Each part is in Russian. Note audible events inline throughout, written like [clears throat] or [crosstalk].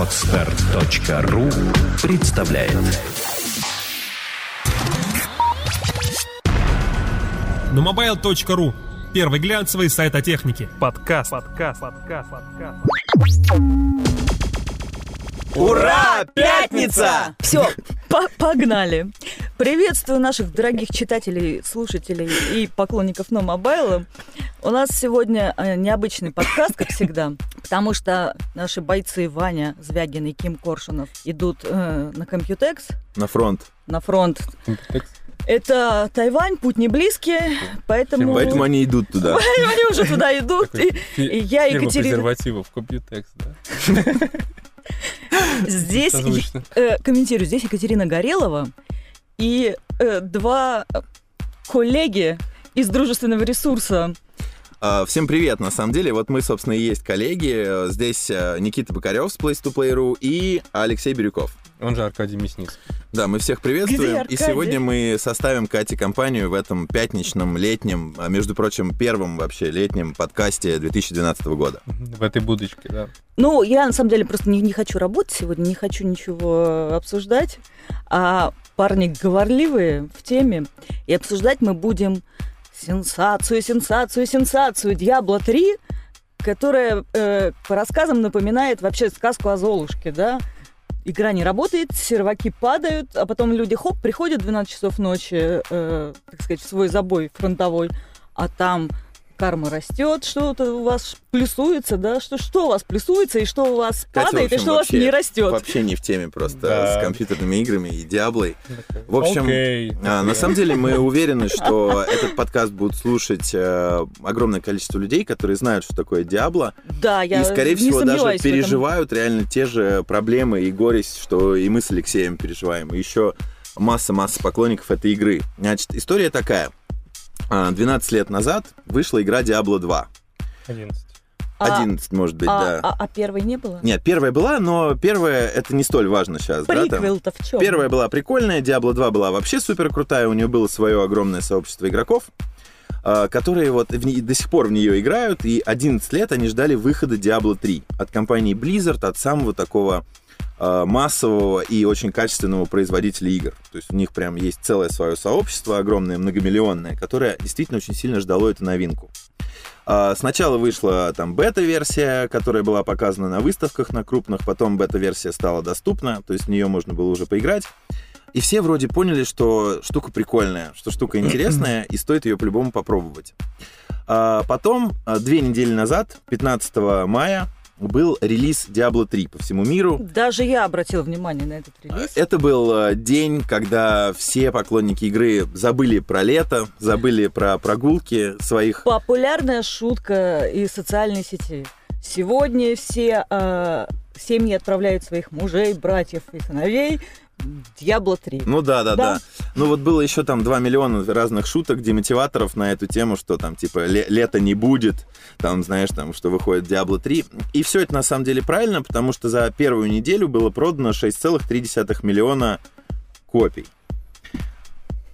Отстар.ру представляет Numobile.ru Первый глянцевый сайт о технике. Подкаст. Подкаст. Подкаст. Подкаст. Ура! Пятница! Все, погнали. Приветствую наших дорогих читателей, слушателей и поклонников No Mobile. У нас сегодня э, необычный подкаст, как всегда, потому что наши бойцы Ваня Звягин и Ким Коршунов идут э, на Компьютекс. На фронт. На фронт. Это Тайвань, путь не близкий, поэтому... Поэтому они идут туда. [laughs] Они уже туда идут. И, и я, Екатерина... презервативов, Компьютекс, да? [laughs] Здесь, э, комментирую, здесь Екатерина Горелова и э, два коллеги из дружественного ресурса а, Всем привет, на самом деле. Вот мы, собственно, и есть коллеги. Здесь э, Никита Бокарев с Place to Play.ru и Алексей Бирюков. Он же Аркадий Мясницкий. Да, мы всех приветствуем. И сегодня мы составим Кате компанию в этом пятничном, летнем, а между прочим, первом вообще летнем подкасте 2012 года. В этой будочке, да. Ну, я на самом деле просто не, не хочу работать сегодня, не хочу ничего обсуждать. А парни говорливые в теме. И обсуждать мы будем сенсацию, сенсацию, сенсацию Диабло 3, которая э, по рассказам напоминает вообще сказку о Золушке, да? игра не работает, серваки падают, а потом люди, хоп, приходят в 12 часов ночи, э, так сказать, в свой забой фронтовой, а там карма растет, что-то у вас плюсуется, да, что, что у вас плюсуется и что у вас Катя, падает, общем, и что вообще, у вас не растет. Вообще не в теме просто да. с компьютерными играми и Диаблой. В общем, okay. а, на самом деле мы уверены, что этот подкаст будут слушать э, огромное количество людей, которые знают, что такое Диабло. Да, я И, скорее всего, даже переживают реально те же проблемы и горесть, что и мы с Алексеем переживаем. И еще масса-масса поклонников этой игры. Значит, история такая – 12 а, лет назад вышла игра Diablo 2. 11. 11, а, может быть, а, да. А, а первой не было? Нет, первая была, но первая это не столь важно сейчас. Приквел-то да, в чем? Первая была прикольная, Diablo 2 была вообще супер крутая, у нее было свое огромное сообщество игроков, а, которые вот в до сих пор в нее играют, и 11 лет они ждали выхода Diablo 3 от компании Blizzard, от самого такого массового и очень качественного производителя игр. То есть у них прям есть целое свое сообщество огромное, многомиллионное, которое действительно очень сильно ждало эту новинку. А, сначала вышла там бета-версия, которая была показана на выставках на крупных, потом бета-версия стала доступна, то есть в нее можно было уже поиграть. И все вроде поняли, что штука прикольная, что штука [clears throat] интересная, и стоит ее по-любому попробовать. А потом, а, две недели назад, 15 мая, был релиз Diablo 3 по всему миру. Даже я обратил внимание на этот релиз. Это был э, день, когда все поклонники игры забыли про лето, забыли про прогулки своих. Популярная шутка из социальной сети. Сегодня все э, семьи отправляют своих мужей, братьев и сыновей Дьябло 3. Ну да, да, да, да. Ну вот было еще там 2 миллиона разных шуток, демотиваторов на эту тему, что там типа лето не будет, там, знаешь, там, что выходит Diablo 3. И все это на самом деле правильно, потому что за первую неделю было продано 6,3 миллиона копий.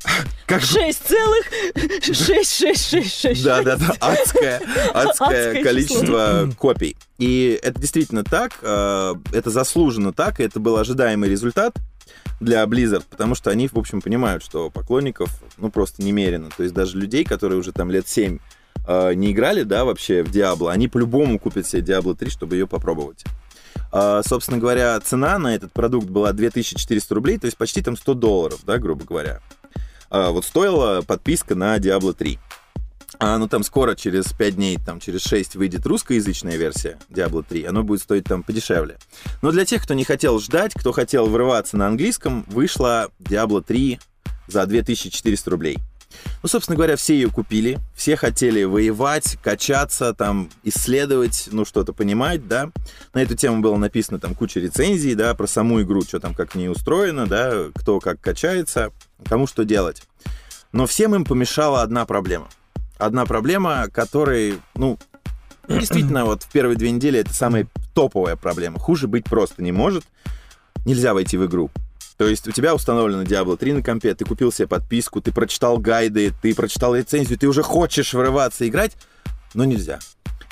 [laughs] Как... 6 целых 6, 6, 6, 6. Да, да, да, адское, [laughs] адское количество копий. И это действительно так, э, это заслуженно так, и это был ожидаемый результат для Blizzard, потому что они, в общем, понимают, что поклонников, ну, просто немерено. То есть даже людей, которые уже там лет 7 э, не играли, да, вообще в Diablo, они по-любому купят себе Diablo 3, чтобы ее попробовать. Uh, собственно говоря, цена на этот продукт была 2400 рублей, то есть почти там 100 долларов, да, грубо говоря. Uh, вот стоила подписка на Diablo 3. А, ну, там скоро, через 5 дней, там, через 6 выйдет русскоязычная версия Diablo 3. Оно будет стоить там подешевле. Но для тех, кто не хотел ждать, кто хотел врываться на английском, вышла Diablo 3 за 2400 рублей. Ну, собственно говоря, все ее купили, все хотели воевать, качаться, там, исследовать, ну, что-то понимать, да. На эту тему было написано там куча рецензий, да, про саму игру, что там как не устроено, да, кто как качается, кому что делать. Но всем им помешала одна проблема – одна проблема, которой, ну, [clears throat] действительно, вот в первые две недели это самая топовая проблема. Хуже быть просто не может. Нельзя войти в игру. То есть у тебя установлено Diablo 3 на компе, ты купил себе подписку, ты прочитал гайды, ты прочитал рецензию, ты уже хочешь врываться играть, но нельзя.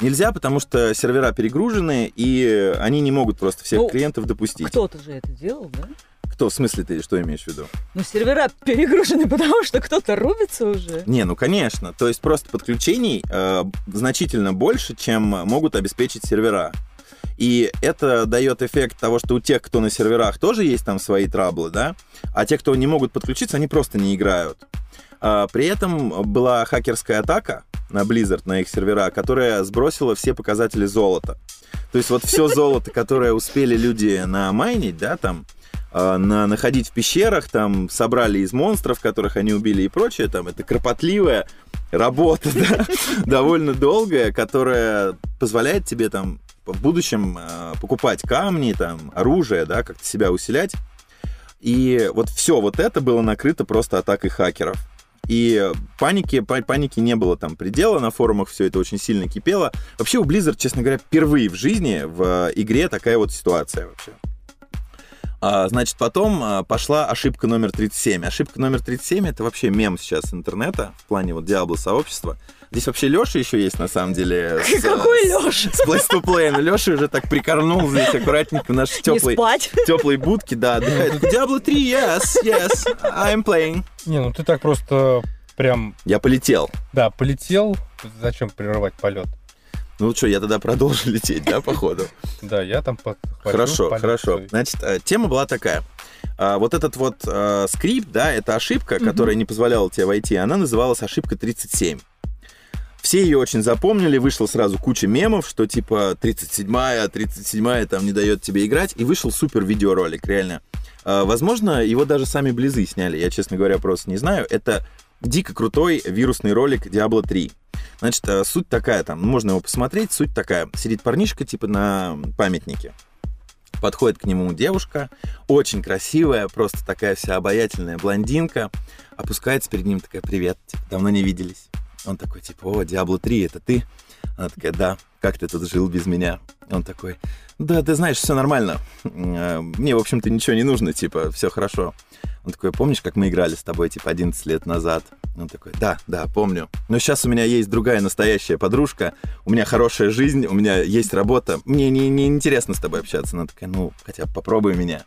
Нельзя, потому что сервера перегружены, и они не могут просто всех Ну, клиентов допустить. Кто-то же это делал, да? Кто? В смысле ты что имеешь в виду? Ну, сервера перегружены, [laughs] потому что кто-то рубится уже. Не, ну конечно. То есть просто подключений э, значительно больше, чем могут обеспечить сервера. И это дает эффект того, что у тех, кто на серверах, тоже есть там свои траблы, да, а те, кто не могут подключиться, они просто не играют. А, при этом была хакерская атака на Blizzard, на их сервера, которая сбросила все показатели золота. То есть вот все [laughs] золото, которое успели люди намайнить, да, там, на, находить в пещерах, там, собрали из монстров, которых они убили и прочее, там, это кропотливая работа, [laughs] да, довольно долгая, которая позволяет тебе, там, в будущем э, покупать камни, там, оружие, да, как-то себя усилять. И вот все вот это было накрыто просто атакой хакеров. И паники, па- паники не было там предела, на форумах все это очень сильно кипело. Вообще у Blizzard, честно говоря, впервые в жизни в игре такая вот ситуация вообще. А, значит, потом а, пошла ошибка номер 37. Ошибка номер 37 это вообще мем сейчас интернета в плане вот Diablo сообщества. Здесь вообще Леша еще есть, на самом деле. с- Какой с- Леша? С Place to Play. Ну, Леша уже так прикорнул здесь аккуратненько в нашей теплой, теплой будке, да, отдыхает. Diablo 3, yes, yes, I'm playing. Не, ну ты так просто прям, Я полетел. да, полетел. Зачем прерывать полет? Ну что, я тогда продолжу [laughs] лететь, да, походу? Да, я там Хорошо, хорошо. Значит, э, тема была такая. А, Вот этот вот э, скрипт, да, это ошибка, которая не позволяла тебе войти, она называлась ошибка 37. Все ее очень запомнили, вышло сразу куча мемов, что типа 37-я, 37-я там не дает тебе играть, и вышел супер видеоролик, реально. А, Возможно, его даже сами Близы сняли, я, честно говоря, просто не знаю. Это дико крутой вирусный ролик Diablo 3. Значит, э, суть такая там, можно его посмотреть, суть такая. Сидит парнишка типа на памятнике. Подходит к нему девушка, очень красивая, просто такая вся обаятельная блондинка. Опускается перед ним такая, привет, типа, давно не виделись. Он такой, типа, о, Диабло 3, это ты? Она такая, да, как ты тут жил без меня? Он такой, да, ты знаешь, все нормально. Э, Мне, в общем-то, ничего не нужно, типа, все хорошо. Он такой, помнишь, как мы играли с тобой, типа, 11 лет назад? Он такой, да, да, помню. Но сейчас у меня есть другая настоящая подружка, у меня хорошая жизнь, у меня есть работа. Мне не, не интересно с тобой общаться. Она такая, ну, хотя бы попробуй меня.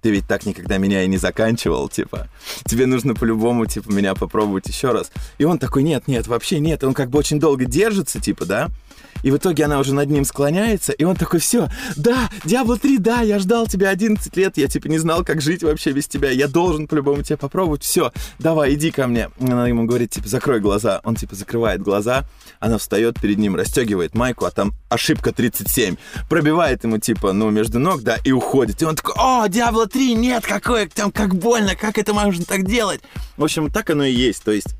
Ты ведь так никогда меня и не заканчивал, типа. Тебе нужно по-любому, типа, меня попробовать еще раз. И он такой, нет, нет, вообще нет. Он как бы очень долго держится, типа, да? И в итоге она уже над ним склоняется, и он такой, все, да, Диабло 3, да, я ждал тебя 11 лет, я типа не знал, как жить вообще без тебя, я должен по-любому тебя попробовать, все, давай, иди ко мне. Она ему говорит, типа, закрой глаза. Он типа закрывает глаза, она встает перед ним, расстегивает майку, а там ошибка 37. Пробивает ему, типа, ну, между ног, да, и уходит. И он такой, о, Диабло 3, нет, какое там, как больно, как это можно так делать? В общем, так оно и есть, то есть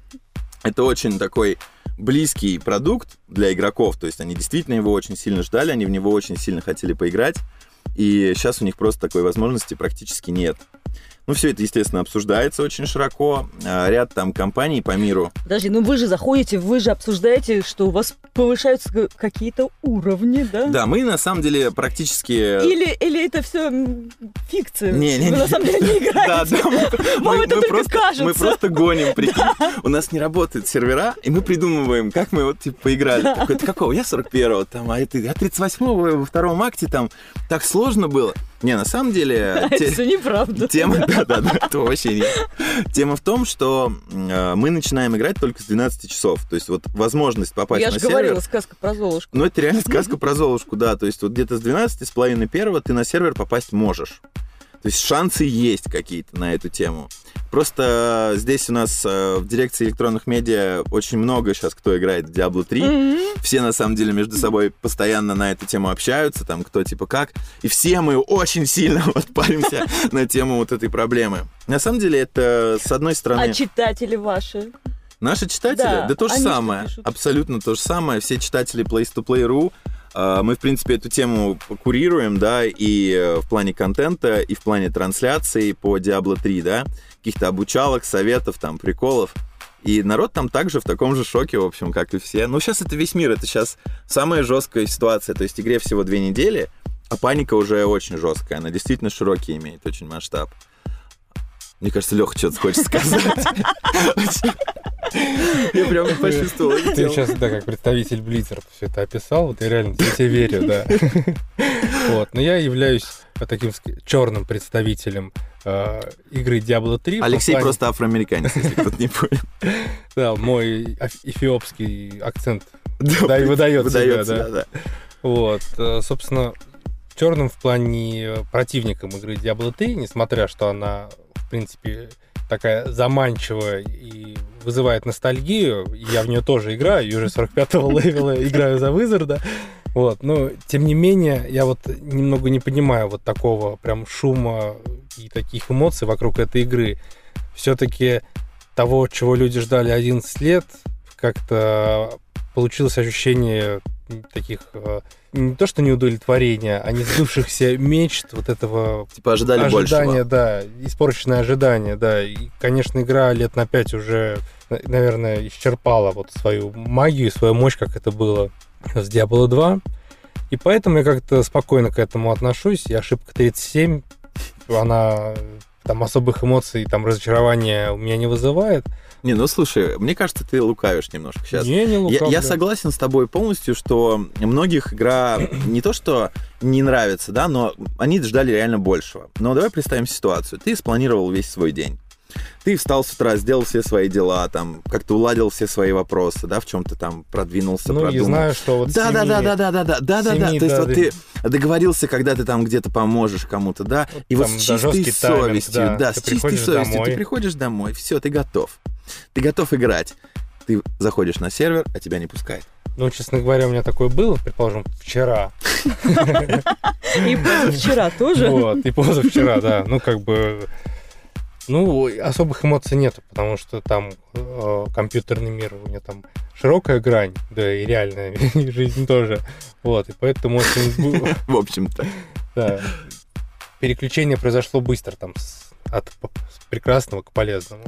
это очень такой близкий продукт для игроков, то есть они действительно его очень сильно ждали, они в него очень сильно хотели поиграть, и сейчас у них просто такой возможности практически нет. Ну, все это, естественно, обсуждается очень широко. А, Ряд там компаний по миру. Подожди, ну вы же заходите, вы же обсуждаете, что у вас повышаются ка- какие-то уровни, да? Да, мы на самом деле практически... Или, или это все фикция? Не, не, Вы не. на самом деле не [laughs] Да, играете? да, мы, Вам это только просто, кажется. мы просто гоним, [laughs] прикинь. У нас не работают сервера, и мы придумываем, как мы вот типа поиграли. [laughs] Такой, «Ты какого? Я 41-го, там, а это, я 38-го во втором акте, там, так сложно было. Не, на самом деле... [laughs] те- Это неправда. Тема, да, да, да, это вообще нет. Тема в том, что э, мы начинаем играть только с 12 часов. То есть вот возможность попасть Я на же сервер... говорила, сказка про Золушку. Ну, это реально сказка [laughs] про Золушку, да. То есть вот где-то с 12 с половиной первого ты на сервер попасть можешь. То есть шансы есть какие-то на эту тему. Просто здесь у нас э, в дирекции электронных медиа очень много сейчас кто играет в Diablo 3. Мгм. Все на самом деле между собой постоянно на эту тему общаются, там кто типа как. И все мы очень сильно [laughs] вот паримся [laughs] на тему вот этой проблемы. На самом деле это с одной стороны... А читатели ваши? Наши читатели, Да, да, то же самое, абсолютно то же самое. Все читатели Place to Play.ru, э, мы, в принципе, эту тему курируем, да, и э, в плане контента, и в плане трансляций по Diablo 3, да, каких-то обучалок, советов, там, приколов. И народ там также в таком же шоке, в общем, как и все. Ну, сейчас это весь мир, это сейчас самая жесткая ситуация. То есть игре всего две недели, а паника уже очень жесткая. Она действительно широкий имеет, очень масштаб. Мне кажется, Леха что-то хочет сказать. [laughs] Я прям почувствовал. Ты сейчас, да, как представитель Blizzard все это описал, вот я реально тебе верю, да. Вот, но я являюсь таким черным представителем э, игры Diablo 3. Алексей плане... просто афроамериканец, если кто-то не понял. Да, мой эфиопский акцент да, и выдает себя, да. да. Вот, э, собственно, черным в плане противником игры Diablo 3, несмотря что она, в принципе, такая заманчивая и вызывает ностальгию. Я в нее тоже играю, и уже 45-го левела играю за Визарда. Вот, но тем не менее, я вот немного не понимаю вот такого прям шума и таких эмоций вокруг этой игры. Все-таки того, чего люди ждали 11 лет, как-то получилось ощущение таких э, не то что неудовлетворения, а не сдувшихся мечт вот этого типа ожидали ожидания, большего. да, испорченное ожидание, да. И, конечно, игра лет на пять уже, наверное, исчерпала вот свою магию, свою мощь, как это было с Diablo 2. И поэтому я как-то спокойно к этому отношусь. И ошибка 37, она там особых эмоций, там разочарования у меня не вызывает. Не, ну слушай, мне кажется, ты лукавишь немножко сейчас. Не, не лукав, я, я согласен с тобой полностью, что многих игра [clears throat] не то что не нравится, да, но они ждали реально большего. Но давай представим ситуацию. Ты спланировал весь свой день ты встал с утра, сделал все свои дела, там, как-то уладил все свои вопросы, да, в чем-то там продвинулся, ну, продумал. и знаю, что вот да, да, да, да, да, да, да, да, да, да, то есть вот ты договорился, когда ты там где-то поможешь кому-то, да, вот и вот с чистой совестью, да, да с чистой совестью домой. ты приходишь домой, все, ты готов, ты готов играть, ты заходишь на сервер, а тебя не пускают. Ну, честно говоря, у меня такое было, предположим, вчера. И позавчера тоже. Вот, и позавчера, да. Ну, как бы ну, особых эмоций нет, потому что там э, компьютерный мир, у меня там широкая грань, да, и реальная [laughs] жизнь тоже. Вот, и поэтому очень... [laughs] В общем-то. Да. Переключение произошло быстро, там, от прекрасного к полезному.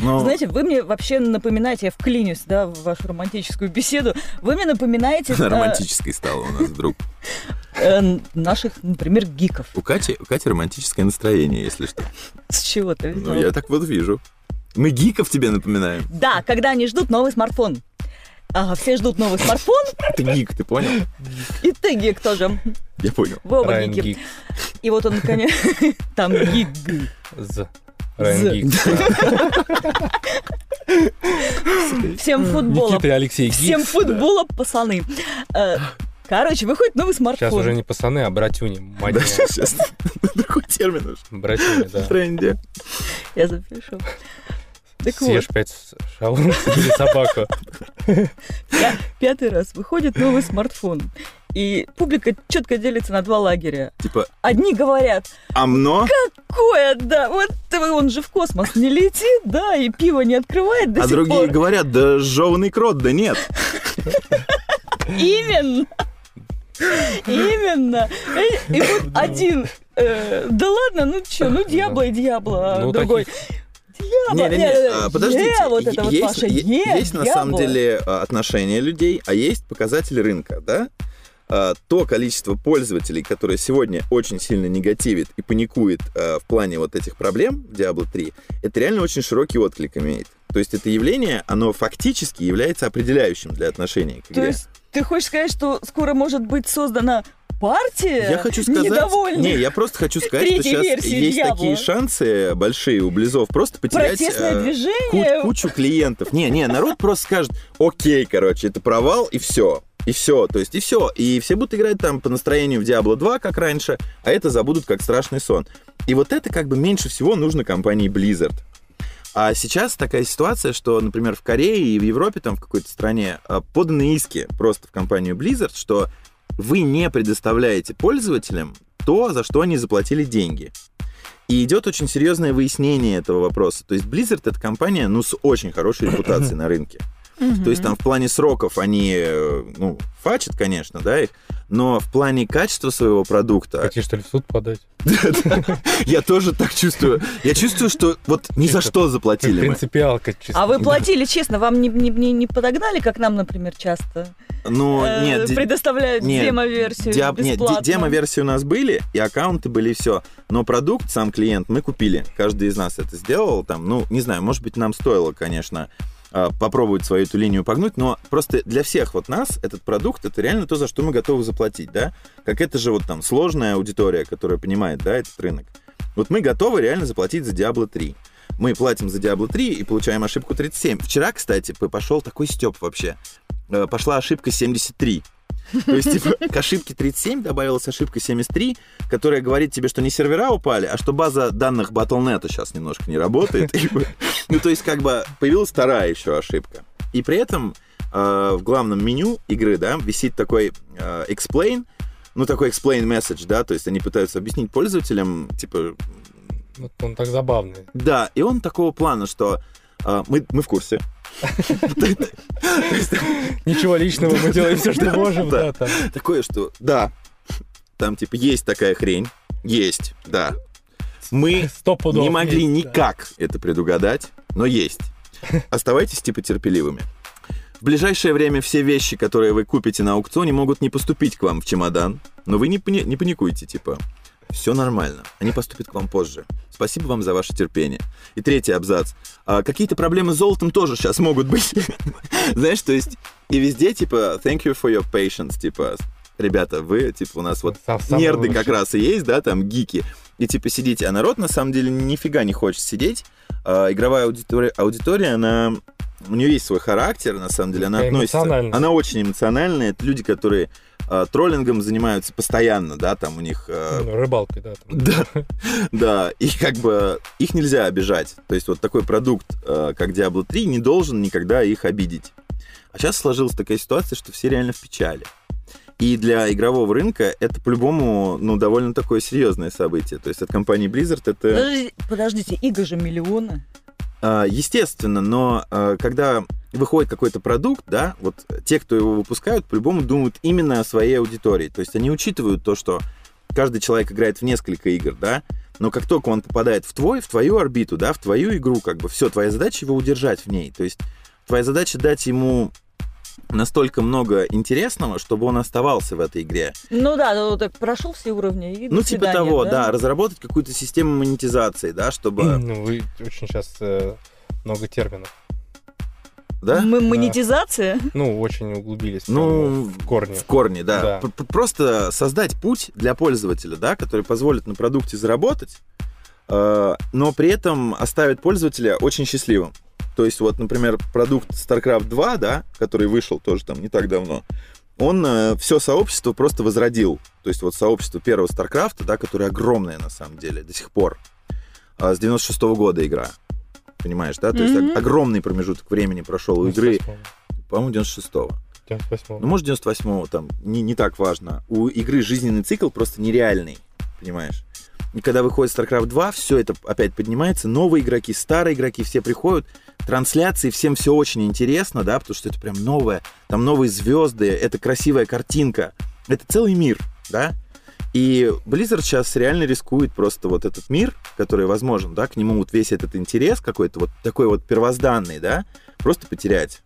Но... Знаете, вы мне вообще напоминаете, я вклинюсь, да, в вашу романтическую беседу, вы мне напоминаете... Она романтической стала у нас вдруг. Э, наших, например, гиков. У Кати, у Кати романтическое настроение, если что. С чего ты Ну, я так вот вижу. Мы гиков тебе напоминаем. Да, когда они ждут новый смартфон. Ага, все ждут новый смартфон. Ты гик, ты понял? И ты гик тоже. Я понял. Вы оба гики. И вот он, наконец, [laughs] там гик. Райан [laughs] Всем футбола. Никита и Алексей Всем футбола, пацаны. Э, короче, выходит новый смартфон. Сейчас уже не пацаны, а братюни. Да, сейчас другой [laughs] термин уже. Братюни, да. В тренде. Я запишу. Так Съешь вот. пять шаурм или собаку. Пятый раз выходит новый смартфон. И публика четко делится на два лагеря. Типа... Одни говорят... Амно? Какое, да, вот он же в космос не летит, да, и пиво не открывает до А сих другие пор. говорят, да жеванный крот, да нет. Именно. Именно. И вот один, э, да ладно, ну что, ну Диабло и Диабло, а Ну, другой... Не, не, не, подождите. Е, вот это вот есть, ваше есть на самом деле а, отношения людей, а есть показатели рынка, да? А, То количество пользователей, которое сегодня очень сильно негативит и паникует а, в плане вот этих проблем Diablo 3, это реально очень широкий отклик имеет. То есть это явление, оно фактически является определяющим для отношений к То игре. есть ты хочешь сказать, что скоро может быть создана партия Я хочу сказать... недовольных? Не, я просто хочу сказать, что сейчас есть Diablo. такие шансы большие у Близов просто потерять... Протестное э, движение. ку- кучу клиентов. Не, не, народ просто скажет, окей, короче, это провал, и все. И все, то есть и все. И все будут играть там по настроению в Diablo 2, как раньше, а это забудут как страшный сон. И вот это как бы меньше всего нужно компании Blizzard. А сейчас такая ситуация, что, например, в Корее и в Европе, там в какой-то стране, а, поданы иски просто в компанию Blizzard, что вы не предоставляете пользователям то, за что они заплатили деньги. И идет очень серьезное выяснение этого вопроса. То есть Blizzard это компания, ну, с очень хорошей репутацией на рынке. То есть там в плане сроков они, э, ну, фачат, конечно, да, их, но в плане качества своего продукта... Хотите, что ли, в суд подать? [laughs] Я тоже так чувствую. Я чувствую, что вот ни за что заплатили мы. Принципиалка, честно. А вы платили честно, вам не, не, не, не подогнали, как нам, например, часто Ну, э, нет, предоставляют демо-версию нет, бесплатно? демо-версии у нас были, и аккаунты были, и все. Но продукт, сам клиент, мы купили. Каждый из нас это сделал. Там, ну, не знаю, может быть, нам стоило, конечно, попробовать свою эту линию погнуть, но просто для всех вот нас этот продукт это реально то, за что мы готовы заплатить, да? Как это же вот там сложная аудитория, которая понимает, да, этот рынок. Вот мы готовы реально заплатить за Diablo 3. Мы платим за Diablo 3 и получаем ошибку 37. Вчера, кстати, пошел такой степ вообще. Э, пошла ошибка 73. То есть, типа, к ошибке 37 добавилась ошибка 73, которая говорит тебе, что не сервера упали, а что база данных Battle.net сейчас немножко не работает. Ну, то есть, как бы, появилась вторая еще ошибка. И при этом э, в главном меню игры, да, висит такой э, explain, ну, такой explain message, да, то есть они пытаются объяснить пользователям, типа... Вот он так забавный. Да, и он такого плана, что э, мы, мы в курсе, Ничего личного, мы делаем все, что можем. Такое, что да, там типа есть такая хрень, есть, да. Мы не могли никак это предугадать, но есть. Оставайтесь типа терпеливыми. В ближайшее время все вещи, которые вы купите на аукционе, могут не поступить к вам в чемодан, но вы не, не паникуйте, типа. Все нормально. Они поступят к вам позже. Спасибо вам за ваше терпение. И третий абзац. А, какие-то проблемы с золотом тоже сейчас могут быть. [laughs] Знаешь, то есть и везде, типа, thank you for your patience, типа, ребята, вы, типа, у нас вот нерды как раз и есть, да, там, гики. И, типа, сидите. А народ, на самом деле, нифига не хочет сидеть. А, игровая аудитория, аудитория, она у нее есть свой характер, на самом деле, она относится... Она очень эмоциональная. Это люди, которые э, троллингом занимаются постоянно, да, там у них... Э, ну, рыбалкой, да. Там. Да, да, и как бы их нельзя обижать. То есть вот такой продукт, э, как Diablo 3, не должен никогда их обидеть. А сейчас сложилась такая ситуация, что все реально в печали. И для игрового рынка это по-любому, ну, довольно такое серьезное событие. То есть от компании Blizzard это... Подождите, подождите игр же миллионы. А, естественно, но а, когда выходит какой-то продукт, да, вот те, кто его выпускают, по-любому думают именно о своей аудитории. То есть они учитывают то, что каждый человек играет в несколько игр, да, но как только он попадает в твой, в твою орбиту, да, в твою игру, как бы все, твоя задача его удержать в ней. То есть твоя задача дать ему настолько много интересного, чтобы он оставался в этой игре. Ну да, ну так прошел все уровни. И ну, типа того, да? да, разработать какую-то систему монетизации, да, чтобы. [clears throat] Ну, вы очень сейчас э, много терминов. Да? Мы монетизация? Ну, очень углубились ну, в корне. В корне, да. да. Просто создать путь для пользователя, да, который позволит на продукте заработать, э, но при этом оставит пользователя очень счастливым. То есть вот, например, продукт StarCraft 2, да, который вышел тоже там не так давно, он э, все сообщество просто возродил. То есть вот сообщество первого StarCraft, да, которое огромное на самом деле до сих пор. Э, с 96 -го года игра. Понимаешь, да? То mm-hmm. есть огромный промежуток времени прошел у игры. По-моему, 96-го. 98 Ну, может, 98-го, там, не, не так важно. У игры жизненный цикл просто нереальный, понимаешь? И когда выходит StarCraft 2, все это опять поднимается. Новые игроки, старые игроки, все приходят. Трансляции, всем все очень интересно, да, потому что это прям новое. Там новые звезды, это красивая картинка. Это целый мир, да. И Blizzard сейчас реально рискует просто вот этот мир, который возможен, да, к нему вот весь этот интерес какой-то вот такой вот первозданный, да, просто потерять.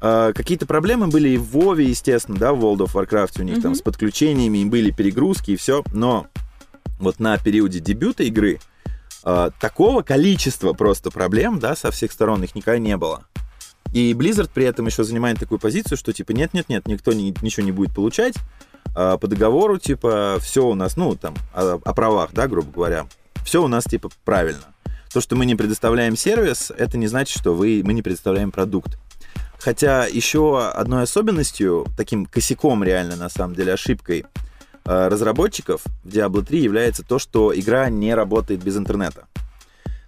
Uh, какие-то проблемы были и в Вове, естественно, да, в World of Warcraft у них mm-hmm. там с подключениями, были перегрузки и все, но вот на периоде дебюта игры э, такого количества просто проблем, да, со всех сторон их никогда не было. И Blizzard при этом еще занимает такую позицию, что типа нет-нет-нет, никто ни, ничего не будет получать э, по договору, типа все у нас, ну там о, о правах, да, грубо говоря, все у нас типа правильно. То, что мы не предоставляем сервис, это не значит, что вы, мы не предоставляем продукт. Хотя еще одной особенностью, таким косяком реально, на самом деле, ошибкой разработчиков в Diablo 3 является то, что игра не работает без интернета.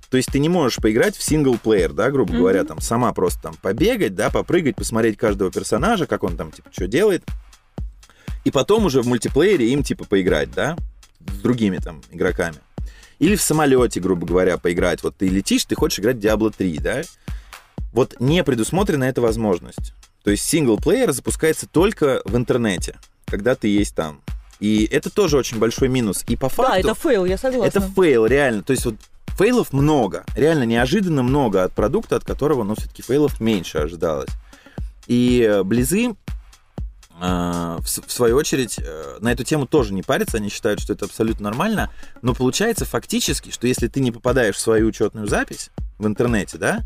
То есть ты не можешь поиграть в синглплеер, да, грубо mm-hmm. говоря, там сама просто там побегать, да, попрыгать, посмотреть каждого персонажа, как он там типа что делает, и потом уже в мультиплеере им типа поиграть, да, с другими там игроками. Или в самолете, грубо говоря, поиграть. Вот ты летишь, ты хочешь играть в Diablo 3, да? Вот не предусмотрена эта возможность. То есть single-player запускается только в интернете, когда ты есть там. И это тоже очень большой минус. И по факту... Да, это fail, я согласна. Это fail, реально. То есть вот fail ов много. Реально неожиданно много от продукта, от которого, ну, все-таки fail ов меньше ожидалось. И э, Близы, в свою очередь, э, на эту тему тоже не парятся. Они считают, что это абсолютно нормально. Но получается фактически, что если ты не попадаешь в свою учетную запись в интернете, да,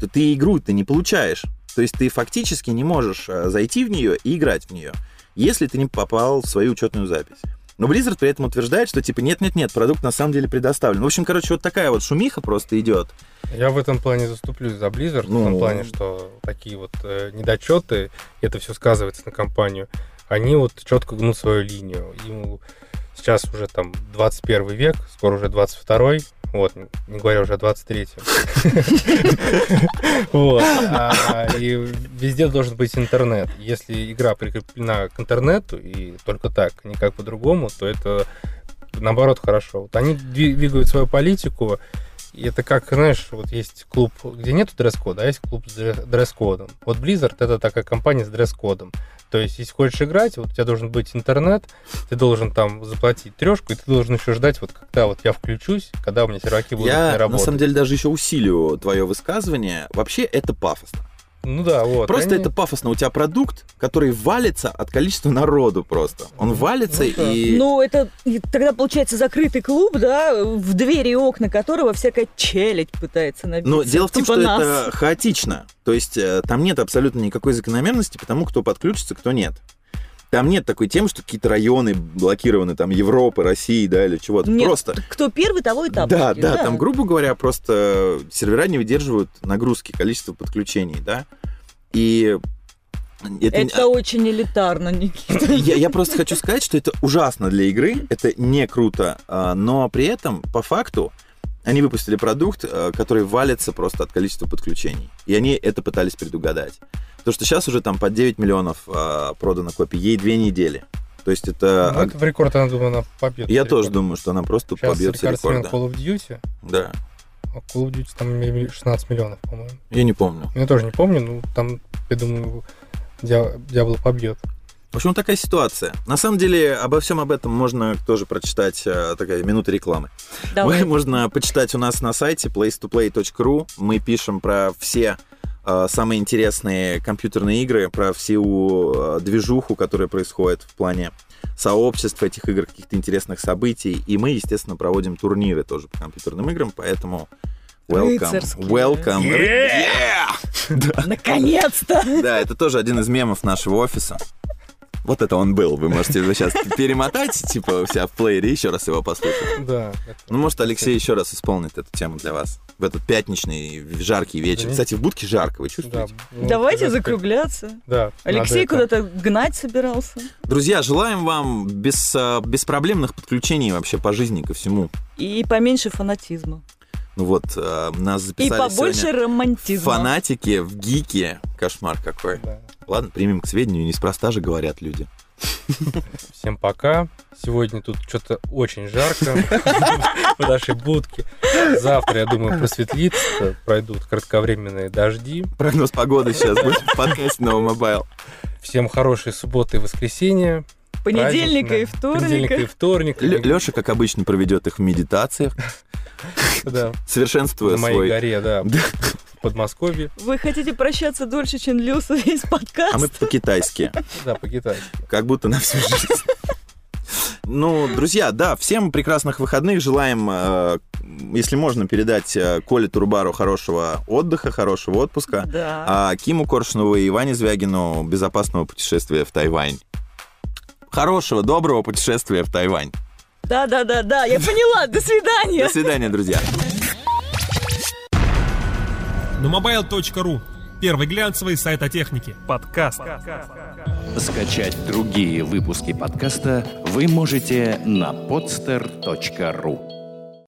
то ты игру ты не получаешь. То есть ты фактически не можешь э, зайти в нее и играть в нее, если ты не попал в свою учетную запись. Но Blizzard при этом утверждает, что типа нет-нет-нет, продукт на самом деле предоставлен. В общем, короче, вот такая вот шумиха просто идет. Я в этом плане заступлюсь за Blizzard, ну... в том плане, что такие вот э, недочеты, это все сказывается на компанию, они вот четко гнут свою линию. Ему сейчас уже там 21 век, скоро уже 22 вот, не говоря уже о 23-м. [laughs] Вот. А, и везде должен быть интернет. Если игра прикреплена к интернету, и только так, никак по-другому, то это наоборот хорошо. Вот они двигают свою политику, и это как, знаешь, вот есть клуб, где нет дресс-кода, а есть клуб с дресс-кодом. Вот Blizzard это такая компания с дресс-кодом. То есть, если хочешь играть, вот у тебя должен быть интернет, ты должен там заплатить трешку, и ты должен еще ждать, вот когда вот я включусь, когда у меня серваки будут я, не работать. на самом деле, даже еще усилию твое высказывание. Вообще, это пафосно. Ну да, вот. Просто они... это пафосно. У тебя продукт, который валится от количества народу просто. Он валится ну, и... Ну, это тогда получается закрытый клуб, да, в двери и окна которого всякая челядь пытается набиться. Но дело в том, типа что нас. это хаотично. То есть э, там нет абсолютно никакой закономерности потому кто подключится, кто нет. Там нет такой темы, что какие-то районы блокированы, там, Европы, России, да, или чего-то. Нет, просто... кто первый, того и да, да, да, там, грубо говоря, просто сервера не выдерживают нагрузки, количество подключений, да. И это, это очень элитарно, Никита. [laughs] Я, я просто хочу сказать, что это ужасно для игры, это не круто, а, но при этом, по факту, они выпустили продукт, а, который валится просто от количества подключений. И они это пытались предугадать. То, что сейчас уже там по 9 миллионов а, продано копий, ей две недели. То есть это... Ну, это в рекорд, она, думаю, она побьет. Я тоже думаю, что она просто сейчас побьет рекорд. Call of Duty. Да. А Call of Duty там 16 миллионов, по-моему. Я не помню. Я тоже не помню, но там, я думаю, Диабло побьет. В общем, такая ситуация. На самом деле, обо всем об этом можно тоже прочитать, э, такая минута рекламы. Давай. [laughs] Можно почитать у нас на сайте place2play.ru. Мы пишем про все самые интересные компьютерные игры, про всю э, движуху, которая происходит в плане сообщества этих игр, каких-то интересных событий. И мы, естественно, проводим турниры тоже по компьютерным играм, поэтому welcome. Welcome. Yeah! Yeah! Наконец-то! Да, это тоже один из мемов нашего офиса. Вот это он был. Вы можете его сейчас перемотать, типа, у себя в плеере, еще раз его послушать. Да. Ну, может, Алексей еще раз исполнит эту тему для вас в этот пятничный жаркий вечер. Кстати, в будке жарко, вы чувствуете? Ну, Давайте закругляться. Да. Алексей куда-то гнать собирался. Друзья, желаем вам без, а, беспроблемных подключений вообще по жизни ко всему. И поменьше фанатизма. Ну вот, э, нас записали И побольше романтизма. Фанатики в гике. Кошмар какой. Да. Ладно, примем к сведению, неспроста же говорят люди. Всем пока. Сегодня тут что-то очень жарко в нашей будке. Завтра, я думаю, просветлится, пройдут кратковременные дожди. Прогноз погоды сейчас будет в подкасте Новый Мобайл. Всем хорошей субботы и воскресенья. Понедельника и вторника. Понедельника и вторника. Леша, как обычно, проведет их в медитациях. Да. Совершенствуя свой... На моей горе, да. Подмосковье. Вы хотите прощаться дольше, чем длился весь подкаст? А мы по-китайски. Да, по-китайски. Как будто на всю жизнь. Ну, друзья, да, всем прекрасных выходных. Желаем, э, если можно, передать э, Коле Турбару хорошего отдыха, хорошего отпуска. Да. А Киму Коршунову и Иване Звягину безопасного путешествия в Тайвань. Хорошего, доброго путешествия в Тайвань. Да-да-да-да, я поняла. До свидания. До свидания, друзья. На mobile.ru Первый глянцевый сайт о технике. Подкаст. Скачать другие выпуски подкаста вы можете на podster.ru